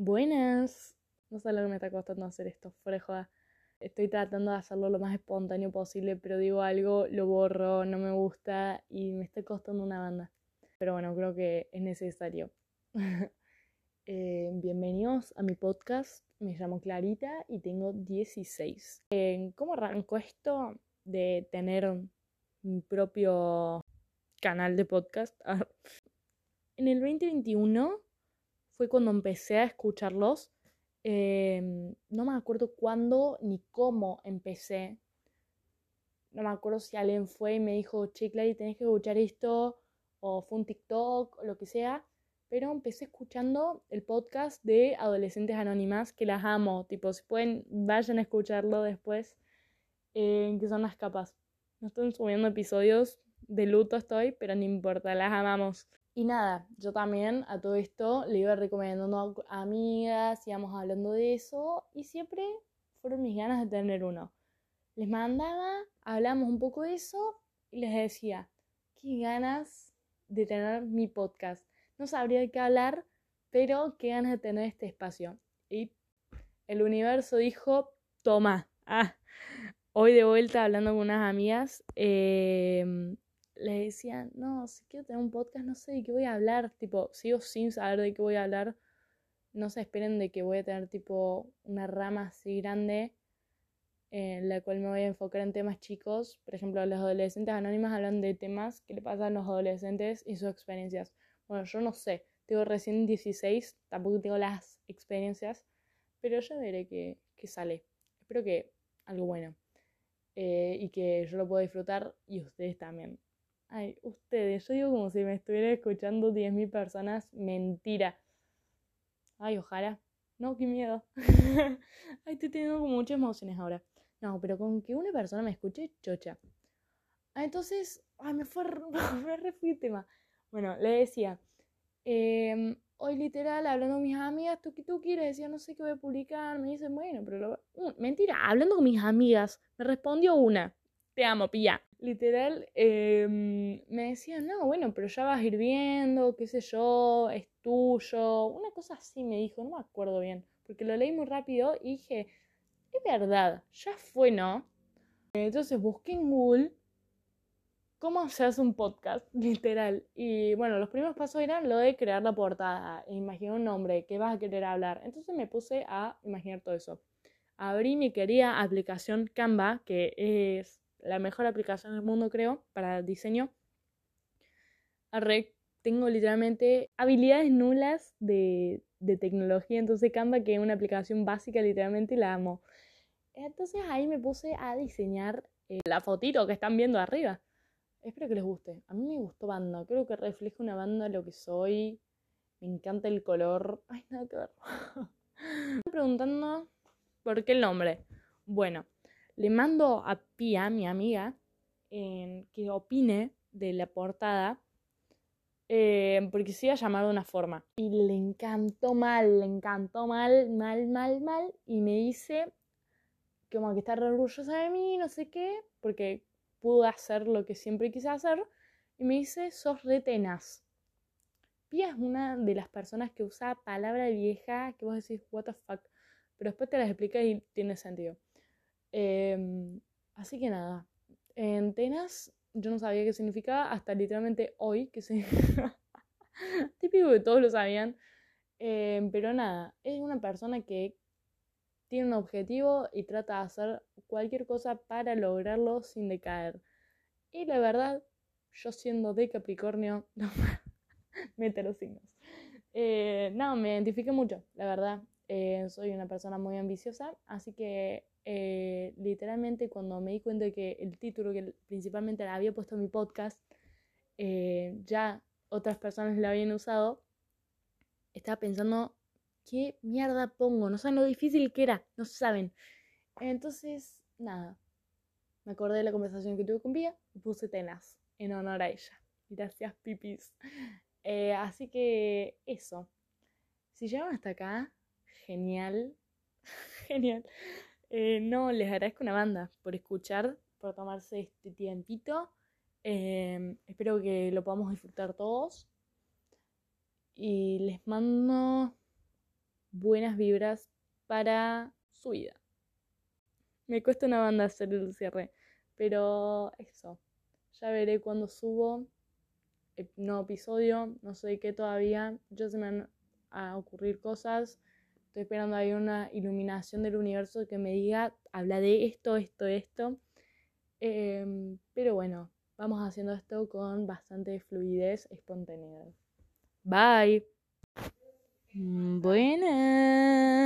Buenas. No sé lo que me está costando hacer esto. Estoy tratando de hacerlo lo más espontáneo posible, pero digo algo, lo borro, no me gusta y me está costando una banda. Pero bueno, creo que es necesario. Eh, bienvenidos a mi podcast. Me llamo Clarita y tengo 16. Eh, ¿Cómo arrancó esto de tener mi propio canal de podcast? en el 2021 fue cuando empecé a escucharlos. Em, no me acuerdo cuándo ni cómo empecé. No me acuerdo si alguien fue y me dijo, che, Clary, tenés que escuchar esto, o fue un TikTok, o lo que sea. Pero empecé escuchando el podcast de Adolescentes Anónimas, que las amo. Tipo, si pueden, vayan a escucharlo después, eh, que son las capas. No estoy subiendo episodios, de luto estoy, pero no importa, las amamos. Y nada, yo también a todo esto le iba recomendando a amigas, íbamos hablando de eso y siempre fueron mis ganas de tener uno. Les mandaba, hablamos un poco de eso y les decía, qué ganas de tener mi podcast. No sabría de qué hablar, pero qué ganas de tener este espacio. Y el universo dijo, toma, ah, hoy de vuelta hablando con unas amigas, eh, le decía, no, si quiero tener un podcast, no sé de qué voy a hablar, tipo, sigo sin saber de qué voy a hablar, no se esperen de que voy a tener tipo una rama así grande en la cual me voy a enfocar en temas chicos, por ejemplo, los adolescentes anónimas hablan de temas que le pasan a los adolescentes y sus experiencias. Bueno, yo no sé, tengo recién 16, tampoco tengo las experiencias, pero ya veré qué, sale. Espero que algo bueno. Eh, y que yo lo pueda disfrutar y ustedes también. Ay, ustedes, yo digo como si me estuviera escuchando 10.000 personas. Mentira. Ay, ojalá. No, qué miedo. Ay, estoy teniendo como muchas emociones ahora. No, pero con que una persona me escuche, chocha. Ah, entonces, ay, me fue, me re el tema. Bueno, le decía, em, hoy literal, hablando con mis amigas, tú tú quieres, decía, no sé qué voy a publicar. Me dicen, bueno, pero lo... Mentira, hablando con mis amigas, me respondió una te amo, pilla. Literal, em, me decían, no, bueno, pero ya vas a ir viendo, qué sé yo, es tuyo. Una cosa así me dijo, no me acuerdo bien, porque lo leí muy rápido y dije, es verdad, ya fue, ¿no? Entonces busqué en Google cómo se hace un podcast, literal. Y bueno, los primeros pasos eran lo de crear la portada, e imaginar un nombre, qué vas a querer hablar. Entonces me puse a imaginar todo eso. Abrí mi querida aplicación Canva, que es la mejor aplicación del mundo, creo, para diseño. Arre, tengo literalmente habilidades nulas de, tecnología, entonces Canva, que es una aplicación básica, literalmente la amo. Entonces ahí me puse a diseñar eh, la fotito que están viendo arriba. Espero que les guste. A mí me gustó banda, creo que refleja una banda lo que soy. Me encanta el color. Ay, nada que ver. preguntando por qué el nombre. Bueno, le mando a Pia, mi amiga, que opine de la portada, eh, porque se iba a llamar de una forma. Y le encantó mal, le encantó mal, mal, mal, mal, y me dice como que está re orgullosa de mí, no sé qué, porque pude hacer lo que siempre quise hacer, y me dice, sos retenas. Pia es una de las personas que usa palabra vieja que vos decís, what the fuck, pero después te las explica y tiene sentido. Em, así que nada, en Tenas yo no sabía qué significaba hasta literalmente hoy, que se... Típico que todos lo sabían. Em, pero nada, es una persona que tiene un objetivo y trata de hacer cualquier cosa para lograrlo sin decaer. Y la verdad, yo siendo de Capricornio, no, mete los signos. Eh, no, me identifique mucho, la verdad. Eh, soy una persona muy ambiciosa, así que eh, literalmente cuando me di cuenta de que el título que principalmente le había puesto a mi podcast, eh, ya otras personas lo habían usado, estaba pensando, ¿qué mierda pongo? No saben lo difícil que era, no saben. Entonces, nada, me acordé de la conversación que tuve con Vía y puse tenas en honor a ella. Gracias, pipis. así que eso. Si llegan hasta acá, genial, genial. Eh, no, les agradezco una banda por escuchar, por tomarse este tiempito. Em, espero que lo podamos disfrutar todos. Y les mando buenas vibras para su vida. Me cuesta una banda hacer el cierre, pero eso. Ya veré cuando subo el nuevo episodio, no sé qué todavía. Ya se me van a ocurrir cosas. Estoy esperando ahí una iluminación del universo que me diga, habla de esto, esto, esto. Em, pero bueno, vamos haciendo esto con bastante fluidez, espontaneidad. Bye. Buenas.